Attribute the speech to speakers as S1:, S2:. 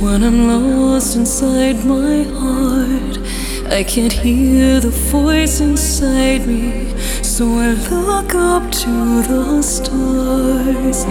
S1: When I'm lost inside my heart, I can't hear the voice inside me, so I look up to the stars.